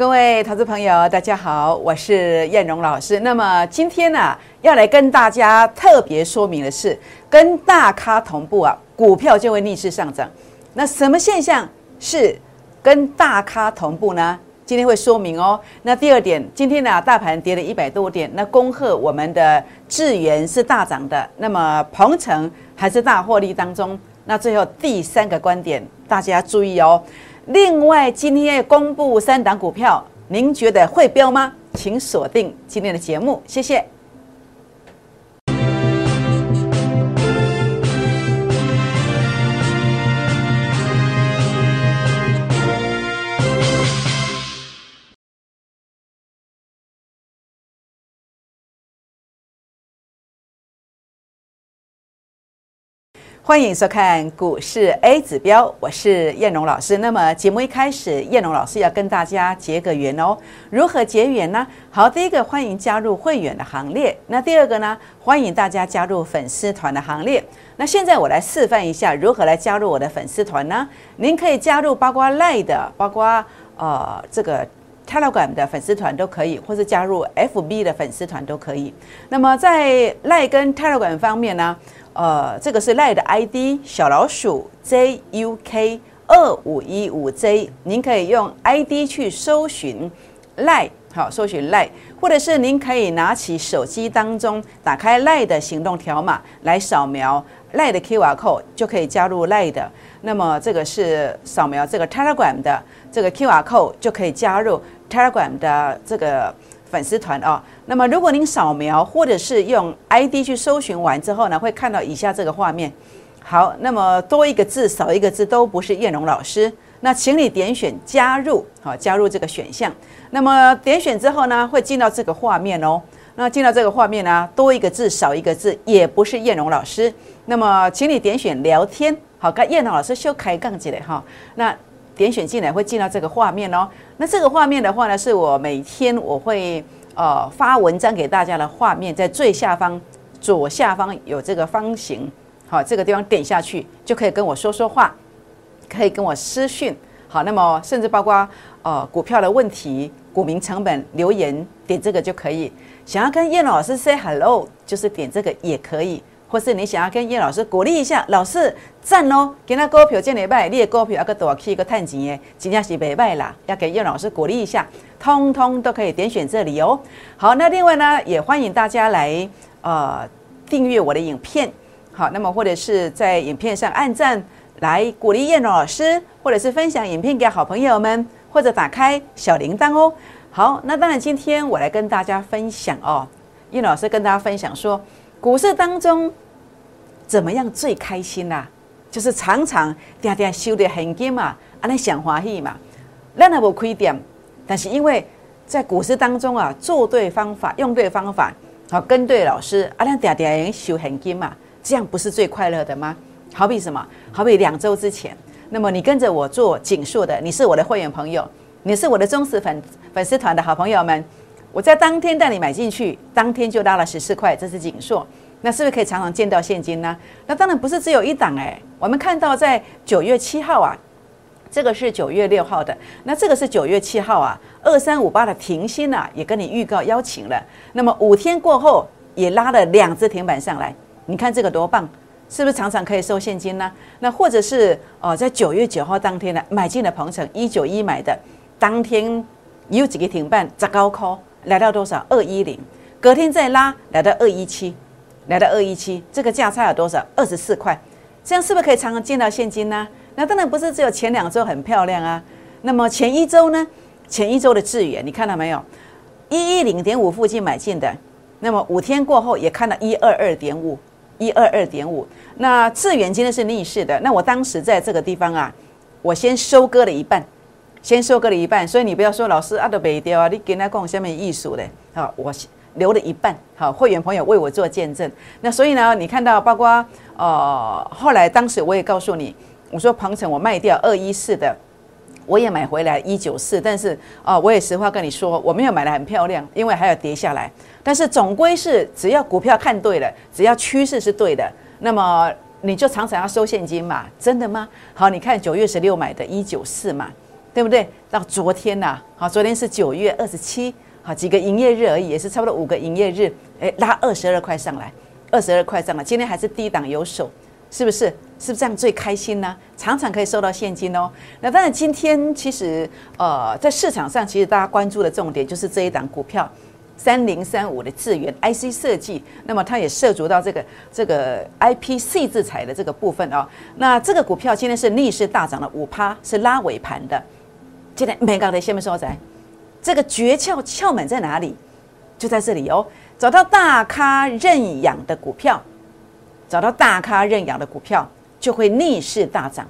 各位投资朋友，大家好，我是燕荣老师。那么今天呢，要来跟大家特别说明的是，跟大咖同步啊，股票就会逆势上涨。那什么现象是跟大咖同步呢？今天会说明哦。那第二点，今天呢，大盘跌了一百多点，那恭贺我们的智源是大涨的，那么鹏程还是大获利当中。那最后第三个观点，大家注意哦。另外，今天公布三档股票，您觉得会标吗？请锁定今天的节目，谢谢。欢迎收看股市 A 指标，我是燕荣老师。那么节目一开始，燕荣老师要跟大家结个缘哦。如何结缘呢？好，第一个欢迎加入会员的行列。那第二个呢？欢迎大家加入粉丝团的行列。那现在我来示范一下如何来加入我的粉丝团呢？您可以加入包括 Line 的，包括呃这个 Telegram 的粉丝团都可以，或是加入 FB 的粉丝团都可以。那么在 Line 跟 Telegram 方面呢？呃，这个是赖的 ID 小老鼠 JUK 二五一五 J，您可以用 ID 去搜寻赖，好，搜寻赖，或者是您可以拿起手机当中打开赖的行动条码来扫描赖的 QR code，就可以加入赖的。那么这个是扫描这个 Telegram 的这个 QR code，就可以加入 Telegram 的这个。粉丝团哦，那么如果您扫描或者是用 ID 去搜寻完之后呢，会看到以下这个画面。好，那么多一个字少一个字都不是燕龙老师，那请你点选加入，好，加入这个选项。那么点选之后呢，会进到这个画面哦。那进到这个画面呢，多一个字少一个字也不是燕龙老师。那么请你点选聊天，好，跟叶龙老师修开杠起来哈。那点选进来会进到这个画面哦。那这个画面的话呢，是我每天我会呃发文章给大家的画面，在最下方左下方有这个方形，好，这个地方点下去就可以跟我说说话，可以跟我私讯，好，那么甚至包括呃股票的问题、股民成本留言，点这个就可以。想要跟叶老师 say hello，就是点这个也可以。或是你想要跟叶老师鼓励一下，老师赞哦，给他股票建礼拜，你的股票要个多起个探钱的，真正是袂歹啦，要给叶老师鼓励一下，通通都可以点选这里哦。好，那另外呢，也欢迎大家来呃订阅我的影片，好，那么或者是在影片上按赞来鼓励叶老师，或者是分享影片给好朋友们，或者打开小铃铛哦。好，那当然今天我来跟大家分享哦，叶老师跟大家分享说。股市当中怎么样最开心啦？就是常常点点收的现金嘛，安尼想欢喜嘛。咱也无亏点，但是因为在股市当中啊，做对方法，用对方法，好跟对老师，啊，咱点点收现金嘛，这样不是最快乐的吗？好比什么？好比两周之前，那么你跟着我做锦硕的，你是我的会员朋友，你是我的忠实粉粉丝团的好朋友们。我在当天带你买进去，当天就拉了十四块，这是锦硕，那是不是可以常常见到现金呢？那当然不是只有一档哎，我们看到在九月七号啊，这个是九月六号的，那这个是九月七号啊，二三五八的停薪啊，也跟你预告邀请了，那么五天过后也拉了两只停板上来，你看这个多棒，是不是常常可以收现金呢？那或者是哦，在九月九号当天呢，买进了鹏程一九一买的，当天有几个停板砸高空。来到多少？二一零，隔天再拉，来到二一七，来到二一七，这个价差有多少？二十四块，这样是不是可以常常见到现金呢？那当然不是只有前两周很漂亮啊。那么前一周呢？前一周的智远，你看到没有？一一零点五附近买进的，那么五天过后也看到一二二点五，一二二点五。那智远今天是逆势的，那我当时在这个地方啊，我先收割了一半。先收割了一半，所以你不要说老师啊都没掉啊，你跟他讲下面艺术的，好，我留了一半，好，会员朋友为我做见证。那所以呢，你看到包括呃，后来当时我也告诉你，我说鹏程我卖掉二一四的，我也买回来一九四，但是啊，我也实话跟你说，我没有买的很漂亮，因为还要跌下来。但是总归是只要股票看对了，只要趋势是对的，那么你就常常要收现金嘛，真的吗？好，你看九月十六买的一九四嘛。对不对？到昨天呐，好，昨天是九月二十七，好几个营业日而已，也是差不多五个营业日，哎，拉二十二块上来，二十二块上来，今天还是低档有手，是不是？是不是这样最开心呢？常常可以收到现金哦。那当然，今天其实呃，在市场上，其实大家关注的重点就是这一档股票。三零三五的智源 IC 设计，那么它也涉足到这个这个 IPC 制裁的这个部分哦。那这个股票今天是逆势大涨了五趴，是拉尾盘的。今天没搞的下面说在，这个诀窍窍门在哪里？就在这里哦。找到大咖认养的股票，找到大咖认养的股票，就会逆势大涨，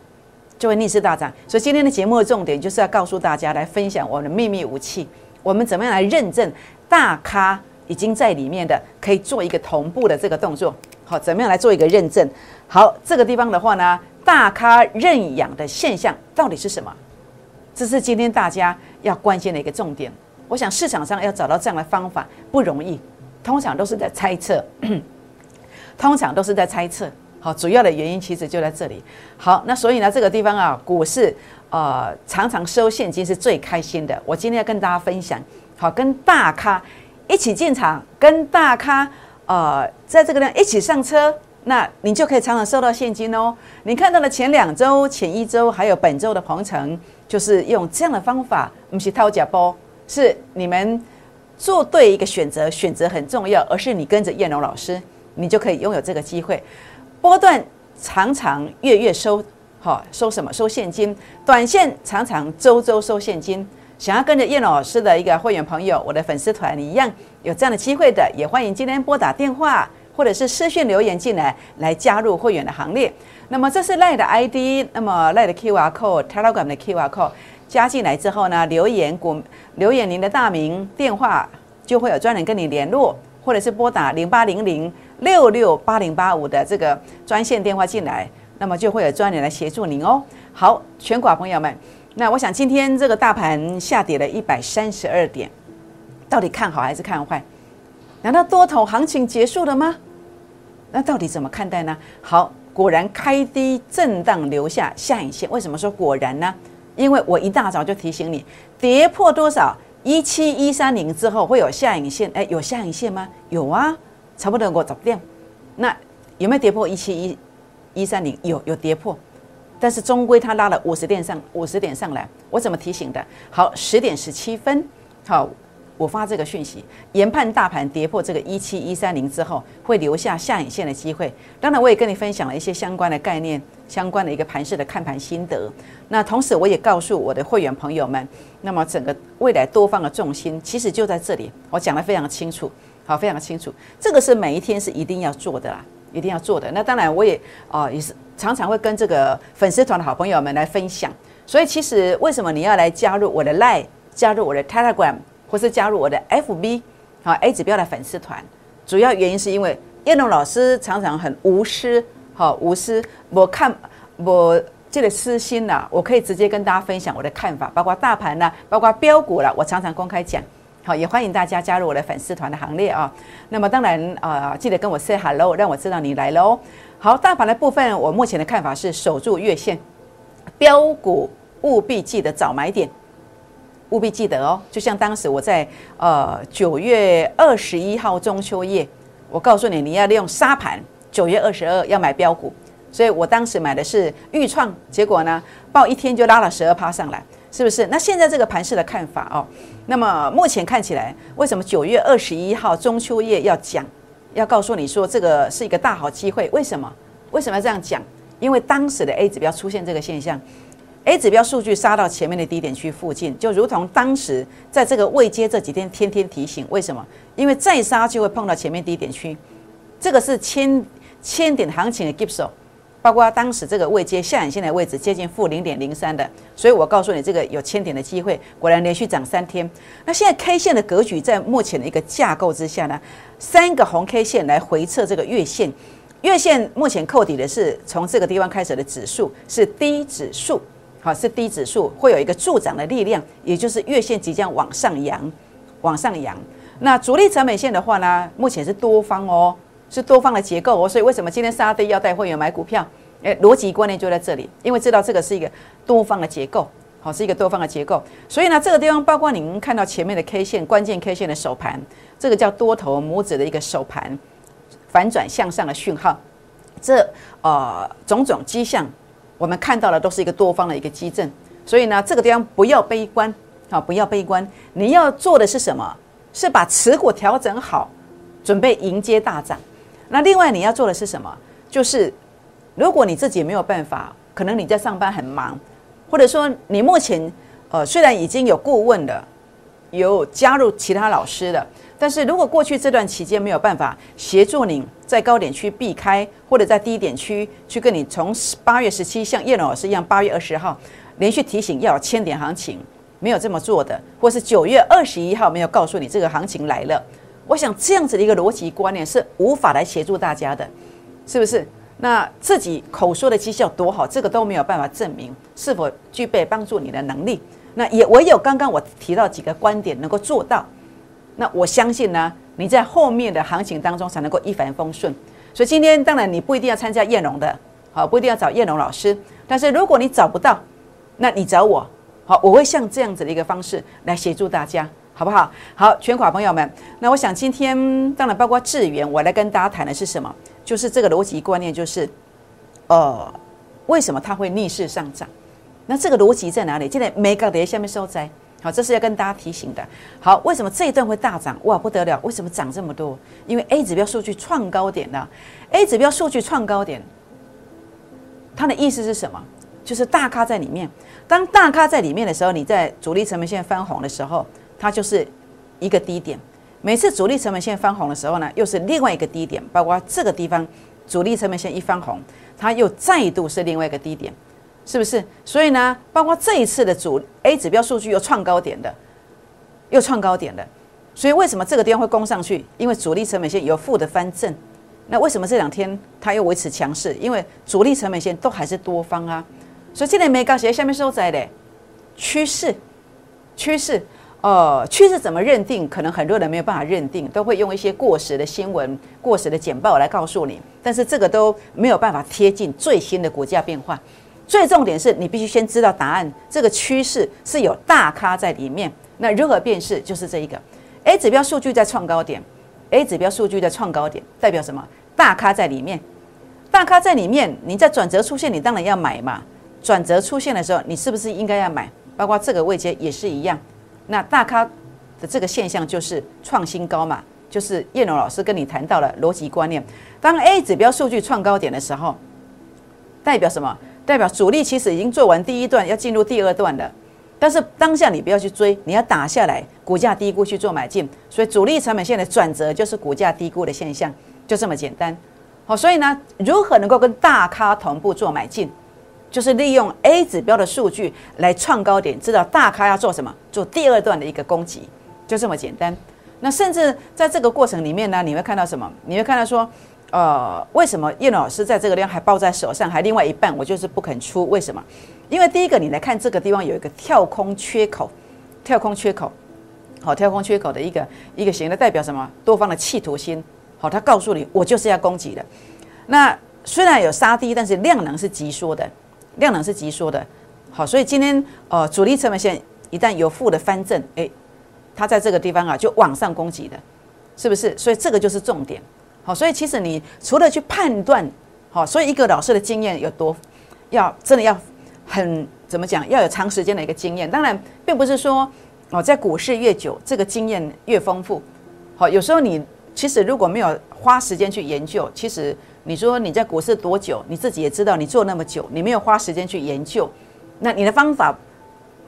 就会逆势大涨。所以今天的节目的重点就是要告诉大家，来分享我们的秘密武器，我们怎么样来认证？大咖已经在里面的，可以做一个同步的这个动作。好，怎么样来做一个认证？好，这个地方的话呢，大咖认养的现象到底是什么？这是今天大家要关心的一个重点。我想市场上要找到这样的方法不容易，通常都是在猜测，通常都是在猜测。好，主要的原因其实就在这里。好，那所以呢，这个地方啊，股市呃常常收现金是最开心的。我今天要跟大家分享。好，跟大咖一起进场，跟大咖呃，在这个呢一起上车，那你就可以常常收到现金哦。你看到了前两周、前一周，还有本周的鹏程，就是用这样的方法，不是掏假包，是你们做对一个选择，选择很重要，而是你跟着燕龙老师，你就可以拥有这个机会。波段常常月月收，好收什么？收现金。短线常常周周收现金。想要跟着叶老师的一个会员朋友，我的粉丝团一样有这样的机会的，也欢迎今天拨打电话或者是私讯留言进来，来加入会员的行列。那么这是赖的 ID，那么赖的 QR code，Telegram 的 QR code 加进来之后呢，留言股留言您的大名、电话，就会有专人跟你联络，或者是拨打零八零零六六八零八五的这个专线电话进来，那么就会有专人来协助您哦。好，全国朋友们。那我想今天这个大盘下跌了一百三十二点，到底看好还是看坏？难道多头行情结束了吗？那到底怎么看待呢？好，果然开低震荡留下下影线。为什么说果然呢？因为我一大早就提醒你，跌破多少一七一三零之后会有下影线。哎，有下影线吗？有啊，差不多我找不掉。那有没有跌破一七一一三零？有，有跌破。但是终归它拉了五十点上五十点上来，我怎么提醒的？好，十点十七分，好，我发这个讯息，研判大盘跌破这个一七一三零之后，会留下下影线的机会。当然，我也跟你分享了一些相关的概念，相关的一个盘势的看盘心得。那同时，我也告诉我的会员朋友们，那么整个未来多方的重心其实就在这里，我讲得非常清楚，好，非常清楚。这个是每一天是一定要做的啦，一定要做的。那当然，我也啊也是。常常会跟这个粉丝团的好朋友们来分享，所以其实为什么你要来加入我的 Line，加入我的 Telegram，或是加入我的 FB，好 A 指标的粉丝团，主要原因是因为叶龙老师常常很无私，好无私，我看我这个私心呐，我可以直接跟大家分享我的看法，包括大盘呐，包括标股了，我常常公开讲，好也欢迎大家加入我的粉丝团的行列啊。那么当然啊，记得跟我 say hello，让我知道你来喽。好，大盘的部分，我目前的看法是守住月线，标股务必记得早买点，务必记得哦。就像当时我在呃九月二十一号中秋夜，我告诉你你要利用沙盘，九月二十二要买标股，所以我当时买的是豫创，结果呢报一天就拉了十二趴上来，是不是？那现在这个盘势的看法哦，那么目前看起来，为什么九月二十一号中秋夜要讲？要告诉你说，这个是一个大好机会。为什么？为什么要这样讲？因为当时的 A 指标出现这个现象，A 指标数据杀到前面的低点区附近，就如同当时在这个未接这几天天天提醒。为什么？因为再杀就会碰到前面低点区，这个是千千点行情的 g i p s 包括当时这个未接下影线的位置接近负零点零三的，所以我告诉你，这个有千点的机会，果然连续涨三天。那现在 K 线的格局在目前的一个架构之下呢，三个红 K 线来回测这个月线，月线目前扣底的是从这个地方开始的指数是低指数，好是低指数，会有一个助涨的力量，也就是月线即将往上扬，往上扬。那主力成本线的话呢，目前是多方哦。是多方的结构哦，所以为什么今天沙跌要带会员买股票？诶，逻辑观念就在这里，因为知道这个是一个多方的结构，好是一个多方的结构。所以呢，这个地方包括您看到前面的 K 线关键 K 线的首盘，这个叫多头拇指的一个首盘反转向上的讯号，这呃种种迹象，我们看到的都是一个多方的一个激震。所以呢，这个地方不要悲观，啊不要悲观，你要做的是什么？是把持股调整好，准备迎接大涨。那另外你要做的是什么？就是如果你自己没有办法，可能你在上班很忙，或者说你目前呃虽然已经有顾问的，有加入其他老师的，但是如果过去这段期间没有办法协助你在高点区避开，或者在低点区去跟你从八月十七像叶老师一样，八月二十号连续提醒要有千点行情，没有这么做的，或是九月二十一号没有告诉你这个行情来了。我想这样子的一个逻辑观念是无法来协助大家的，是不是？那自己口说的绩效多好，这个都没有办法证明是否具备帮助你的能力。那也唯有刚刚我提到几个观点能够做到，那我相信呢，你在后面的行情当中才能够一帆风顺。所以今天当然你不一定要参加燕龙的，好，不一定要找燕龙老师，但是如果你找不到，那你找我，好，我会像这样子的一个方式来协助大家。好不好？好，全款朋友们，那我想今天当然包括智源，我来跟大家谈的是什么？就是这个逻辑观念，就是呃，为什么它会逆势上涨？那这个逻辑在哪里？现在每个跌下面收窄，好，这是要跟大家提醒的。好，为什么这一段会大涨？哇，不得了！为什么涨这么多？因为 A 指标数据创高点了。A 指标数据创高点，它的意思是什么？就是大咖在里面。当大咖在里面的时候，你在主力成本线翻红的时候。它就是一个低点，每次主力成本线翻红的时候呢，又是另外一个低点，包括这个地方主力成本线一翻红，它又再度是另外一个低点，是不是？所以呢，包括这一次的主 A 指标数据又创高点的，又创高点的，所以为什么这个地方会攻上去？因为主力成本线有负的翻正，那为什么这两天它又维持强势？因为主力成本线都还是多方啊，所以今天没高鞋下面收窄的趋势，趋势。呃，趋势怎么认定？可能很多人没有办法认定，都会用一些过时的新闻、过时的简报来告诉你。但是这个都没有办法贴近最新的股价变化。最重点是你必须先知道答案，这个趋势是有大咖在里面。那如何辨识？就是这一个 A 指标数据在创高点，A 指标数据在创高点，代表什么？大咖在里面，大咖在里面，你在转折出现，你当然要买嘛。转折出现的时候，你是不是应该要买？包括这个位阶也是一样。那大咖的这个现象就是创新高嘛，就是叶龙老师跟你谈到了逻辑观念。当 A 指标数据创高点的时候，代表什么？代表主力其实已经做完第一段，要进入第二段了。但是当下你不要去追，你要打下来，股价低估去做买进。所以主力成本线的转折就是股价低估的现象，就这么简单。好，所以呢，如何能够跟大咖同步做买进？就是利用 A 指标的数据来创高点，知道大咖要做什么，做第二段的一个攻击，就这么简单。那甚至在这个过程里面呢，你会看到什么？你会看到说，呃，为什么叶老师在这个地方还抱在手上，还另外一半我就是不肯出？为什么？因为第一个，你来看这个地方有一个跳空缺口，跳空缺口，好，跳空缺口的一个一个形态代表什么？多方的企图心，好，他告诉你，我就是要攻击的。那虽然有杀低，但是量能是急缩的。量能是急缩的，好，所以今天呃主力成本线一旦有负的翻正，哎，它在这个地方啊就往上攻击的，是不是？所以这个就是重点，好，所以其实你除了去判断，好，所以一个老师的经验有多，要真的要很怎么讲，要有长时间的一个经验。当然，并不是说哦在股市越久，这个经验越丰富，好，有时候你其实如果没有花时间去研究，其实。你说你在股市多久？你自己也知道，你做那么久，你没有花时间去研究，那你的方法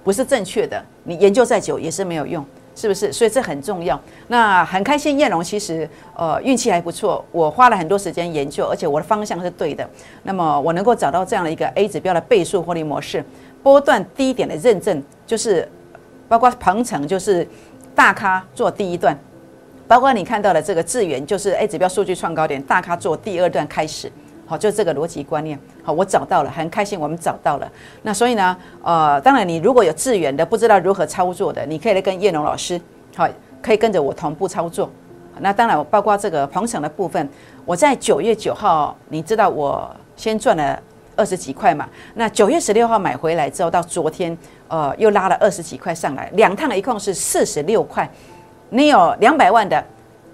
不是正确的。你研究再久也是没有用，是不是？所以这很重要。那很开心，燕龙其实呃运气还不错，我花了很多时间研究，而且我的方向是对的。那么我能够找到这样的一个 A 指标的倍数获利模式，波段低点的认证，就是包括鹏程，就是大咖做第一段。包括你看到的这个智源，就是 A 指标数据创高点，大咖做第二段开始，好，就这个逻辑观念，好，我找到了，很开心，我们找到了。那所以呢，呃，当然你如果有资源的，不知道如何操作的，你可以来跟叶龙老师，好，可以跟着我同步操作。那当然，包括这个鹏程的部分，我在九月九号，你知道我先赚了二十几块嘛？那九月十六号买回来之后，到昨天。呃，又拉了二十几块上来，两趟一共是四十六块。你有两百万的，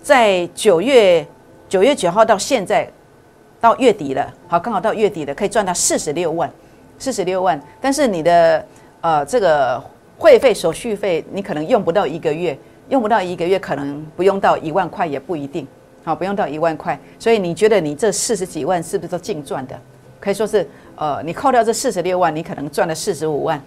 在九月九月九号到现在到月底了，好，刚好到月底了，可以赚到四十六万，四十六万。但是你的呃这个会费手续费，你可能用不到一个月，用不到一个月，可能不用到一万块也不一定，好，不用到一万块。所以你觉得你这四十几万是不是都净赚的？可以说是呃，你扣掉这四十六万，你可能赚了四十五万。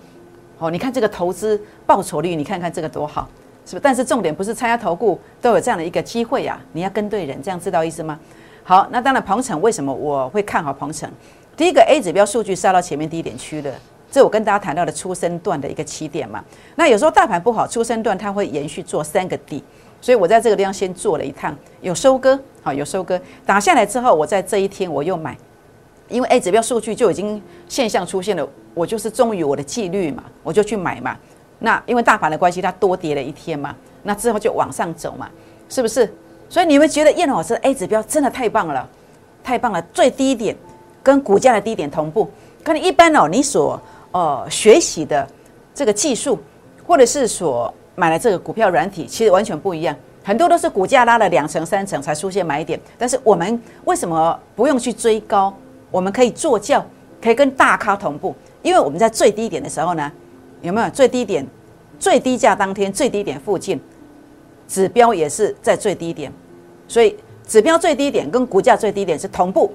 哦，你看这个投资报酬率，你看看这个多好。是不？但是重点不是参加投顾都有这样的一个机会呀，你要跟对人，这样知道意思吗？好，那当然，鹏程为什么我会看好鹏程？第一个 A 指标数据杀到前面低点区的，这我跟大家谈到的出生段的一个起点嘛。那有时候大盘不好，出生段它会延续做三个底，所以我在这个地方先做了一趟，有收割，好，有收割，打下来之后，我在这一天我又买，因为 A 指标数据就已经现象出现了，我就是忠于我的纪律嘛，我就去买嘛。那因为大盘的关系，它多跌了一天嘛，那之后就往上走嘛，是不是？所以你们觉得燕老师 A 指标真的太棒了，太棒了，最低点跟股价的低点同步。可能一般哦，你所呃学习的这个技术，或者是所买的这个股票软体，其实完全不一样。很多都是股价拉了两成三成才出现买点，但是我们为什么不用去追高？我们可以做教，可以跟大咖同步，因为我们在最低点的时候呢。有没有最低点？最低价当天最低点附近，指标也是在最低点，所以指标最低点跟股价最低点是同步。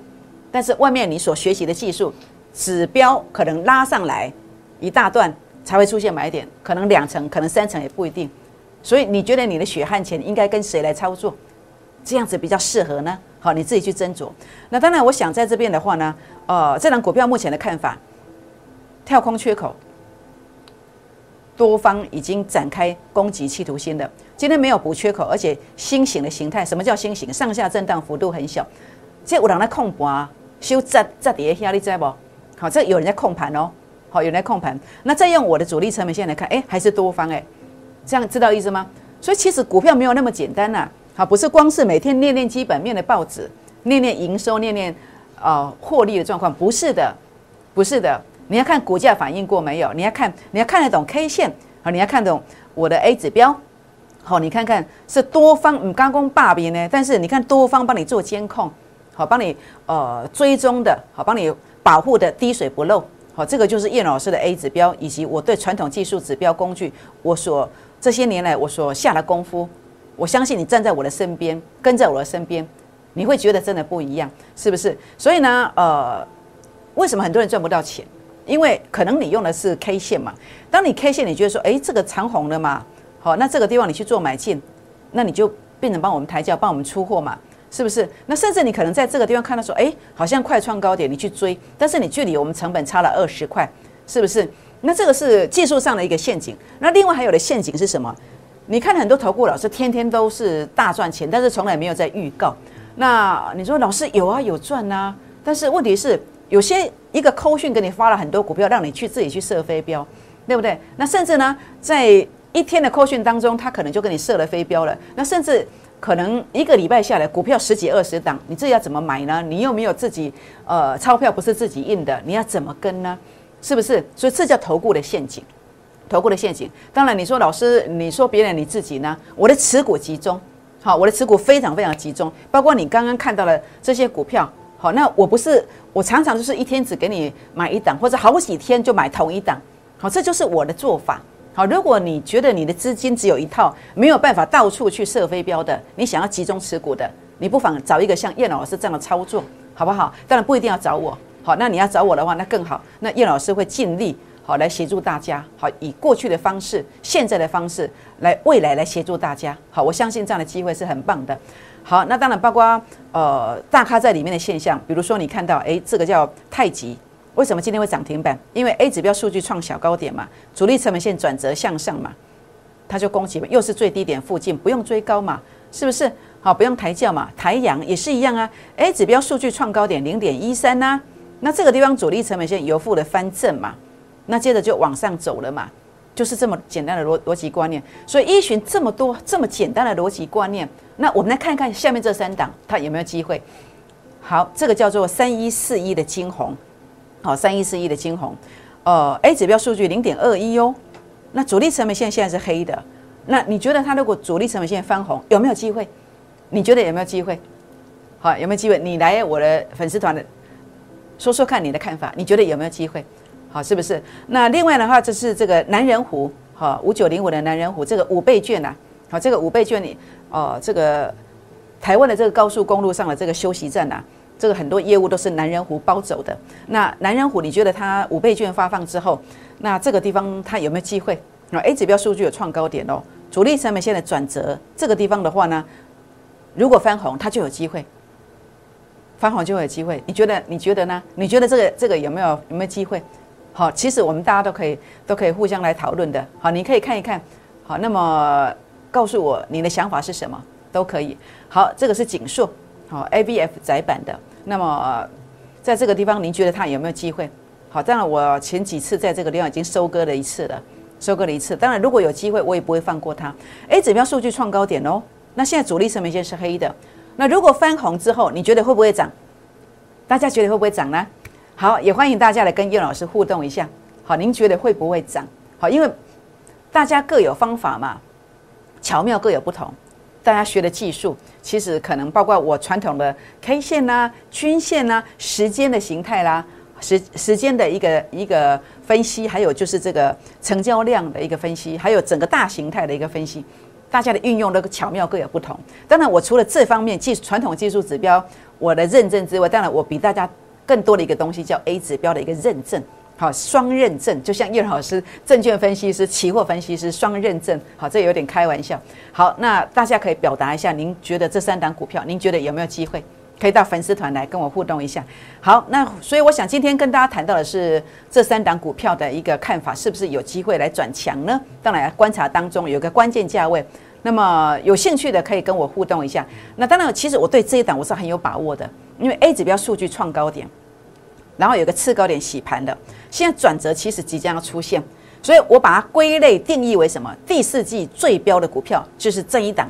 但是外面你所学习的技术，指标可能拉上来一大段才会出现买点，可能两成，可能三成也不一定。所以你觉得你的血汗钱应该跟谁来操作？这样子比较适合呢？好，你自己去斟酌。那当然，我想在这边的话呢，呃，这档股票目前的看法，跳空缺口。多方已经展开攻击企图心的，今天没有补缺口，而且新型的形态，什么叫新型？上下震荡幅度很小，这有人在控盘，修在在底下压力在不？好，这有人在控盘哦，好，有人在控盘。那再用我的主力成本线来看，哎，还是多方哎，这样知道意思吗？所以其实股票没有那么简单呐，好，不是光是每天念念基本面的报纸，念念营收，念念呃获利的状况，不是的，不是的。你要看股价反应过没有？你要看，你要看得懂 K 线好，你要看懂我的 A 指标好，你看看是多方嗯刚攻霸边呢，但是你看多方帮你做监控好，帮你呃追踪的好，帮你保护的滴水不漏好，这个就是叶老师的 A 指标，以及我对传统技术指标工具我所这些年来我所下的功夫，我相信你站在我的身边，跟在我的身边，你会觉得真的不一样，是不是？所以呢，呃，为什么很多人赚不到钱？因为可能你用的是 K 线嘛，当你 K 线，你觉得说，哎，这个长红了嘛，好，那这个地方你去做买进，那你就变成帮我们抬轿，帮我们出货嘛，是不是？那甚至你可能在这个地方看到说，哎，好像快创高点，你去追，但是你距离我们成本差了二十块，是不是？那这个是技术上的一个陷阱。那另外还有的陷阱是什么？你看很多投顾老师天天都是大赚钱，但是从来没有在预告。那你说老师有啊，有赚啊，但是问题是。有些一个扣讯给你发了很多股票，让你去自己去设飞镖，对不对？那甚至呢，在一天的扣讯当中，他可能就给你设了飞镖了。那甚至可能一个礼拜下来，股票十几二十档，你自己要怎么买呢？你又没有自己呃钞票不是自己印的，你要怎么跟呢？是不是？所以这叫投顾的陷阱，投顾的陷阱。当然你说老师，你说别人你自己呢？我的持股集中，好，我的持股非常非常集中，包括你刚刚看到的这些股票。好，那我不是我常常就是一天只给你买一档，或者好几天就买同一档。好，这就是我的做法。好，如果你觉得你的资金只有一套，没有办法到处去设飞镖的，你想要集中持股的，你不妨找一个像叶老师这样的操作，好不好？当然不一定要找我。好，那你要找我的话，那更好。那叶老师会尽力好来协助大家。好，以过去的方式、现在的方式来未来来协助大家。好，我相信这样的机会是很棒的。好，那当然包括呃大咖在里面的现象，比如说你看到哎，这个叫太极，为什么今天会涨停板？因为 A 指标数据创小高点嘛，主力成本线转折向上嘛，它就攻击嘛，又是最低点附近，不用追高嘛，是不是？好，不用抬轿嘛，抬阳也是一样啊。A 指标数据创高点零点一三呐，那这个地方主力成本线由负的翻正嘛，那接着就往上走了嘛。就是这么简单的逻逻辑观念，所以依循这么多这么简单的逻辑观念，那我们来看看下面这三档它有没有机会。好，这个叫做三一四一的金红，好，三一四一的金红，呃，A 指标数据零点二一哟，那主力成本线现在是黑的，那你觉得它如果主力成本线翻红，有没有机会？你觉得有没有机会？好，有没有机会？你来我的粉丝团的，说说看你的看法，你觉得有没有机会？好，是不是？那另外的话，这是这个南人湖，好，五九零五的南人湖，这个五倍券呐，好，这个五倍券你，哦，这个台湾的这个高速公路上的这个休息站呐，这个很多业务都是南人湖包走的。那南人湖，你觉得它五倍券发放之后，那这个地方它有没有机会？那 A 指标数据有创高点哦，主力成本线的转折，这个地方的话呢，如果翻红，它就有机会。翻红就有机会，你觉得？你觉得呢？你觉得这个这个有没有有没有机会？好，其实我们大家都可以都可以互相来讨论的。好，你可以看一看。好，那么告诉我你的想法是什么？都可以。好，这个是锦硕，好，A B F 窄版的。那么在这个地方，您觉得它有没有机会？好，当然我前几次在这个地方已经收割了一次了，收割了一次。当然，如果有机会，我也不会放过它。A 指标数据创高点哦。那现在主力成本线是黑的。那如果翻红之后，你觉得会不会涨？大家觉得会不会涨呢？好，也欢迎大家来跟叶老师互动一下。好，您觉得会不会涨？好，因为大家各有方法嘛，巧妙各有不同。大家学的技术，其实可能包括我传统的 K 线呐、均线呐、时间的形态啦、时时间的一个一个分析，还有就是这个成交量的一个分析，还有整个大形态的一个分析。大家的运用那个巧妙各有不同。当然，我除了这方面技传统技术指标我的认证之外，当然我比大家更多的一个东西叫 A 指标的一个认证，好，双认证，就像叶老师证券分析师、期货分析师双认证，好，这有点开玩笑。好，那大家可以表达一下，您觉得这三档股票，您觉得有没有机会？可以到粉丝团来跟我互动一下。好，那所以我想今天跟大家谈到的是这三档股票的一个看法，是不是有机会来转强呢？当然，观察当中有个关键价位。那么有兴趣的可以跟我互动一下。那当然，其实我对这一档我是很有把握的，因为 A 指标数据创高点，然后有个次高点洗盘的，现在转折其实即将要出现，所以我把它归类定义为什么？第四季最标的股票就是这一档，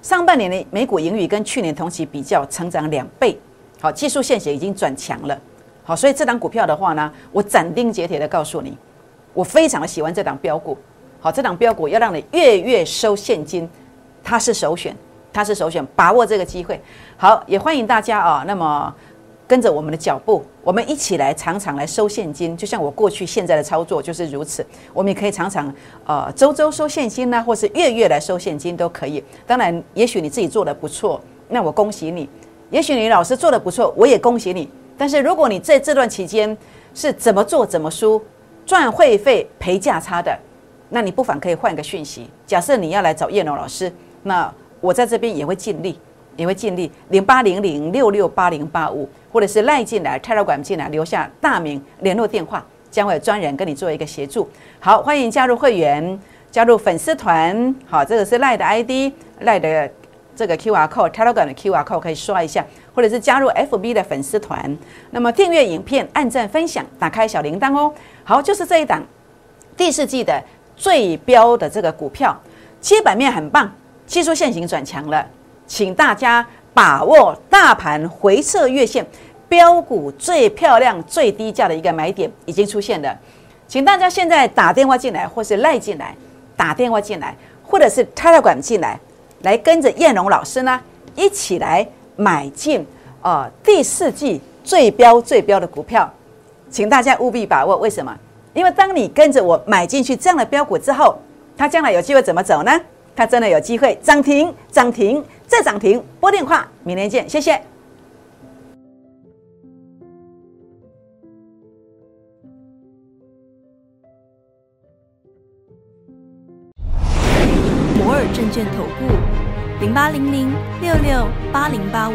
上半年的美股盈余跟去年同期比较成长两倍，好，技术线型已经转强了，好，所以这档股票的话呢，我斩钉截铁的告诉你，我非常的喜欢这档标股。好，这档标股要让你月月收现金，它是首选，它是首选，把握这个机会。好，也欢迎大家啊，那么跟着我们的脚步，我们一起来常常来收现金。就像我过去现在的操作就是如此，我们也可以常常呃周周收现金呢，或是月月来收现金都可以。当然，也许你自己做的不错，那我恭喜你；也许你老师做的不错，我也恭喜你。但是如果你在这段期间是怎么做怎么输，赚会费赔价差的。那你不妨可以换一个讯息。假设你要来找叶龙老师，那我在这边也会尽力，也会尽力。零八零零六六八零八五，或者是赖进来、泰勒管进来，留下大名、联络电话，将会有专人跟你做一个协助。好，欢迎加入会员，加入粉丝团。好，这个是赖的 ID，赖的这个 QR code，泰勒管的 QR code 可以刷一下，或者是加入 FB 的粉丝团。那么订阅影片、按赞、分享、打开小铃铛哦。好，就是这一档第四季的。最标的这个股票，基本面很棒，技术线型转强了，请大家把握大盘回撤月线，标股最漂亮、最低价的一个买点已经出现了，请大家现在打电话进来，或是赖进来，打电话进来，或者是 tara 管进来，来跟着燕龙老师呢一起来买进啊第四季最标最标的股票，请大家务必把握，为什么？因为当你跟着我买进去这样的标股之后，它将来有机会怎么走呢？它真的有机会涨停、涨停再涨停。拨电话，明天见，谢谢。摩尔证券投顾，零八零零六六八零八五。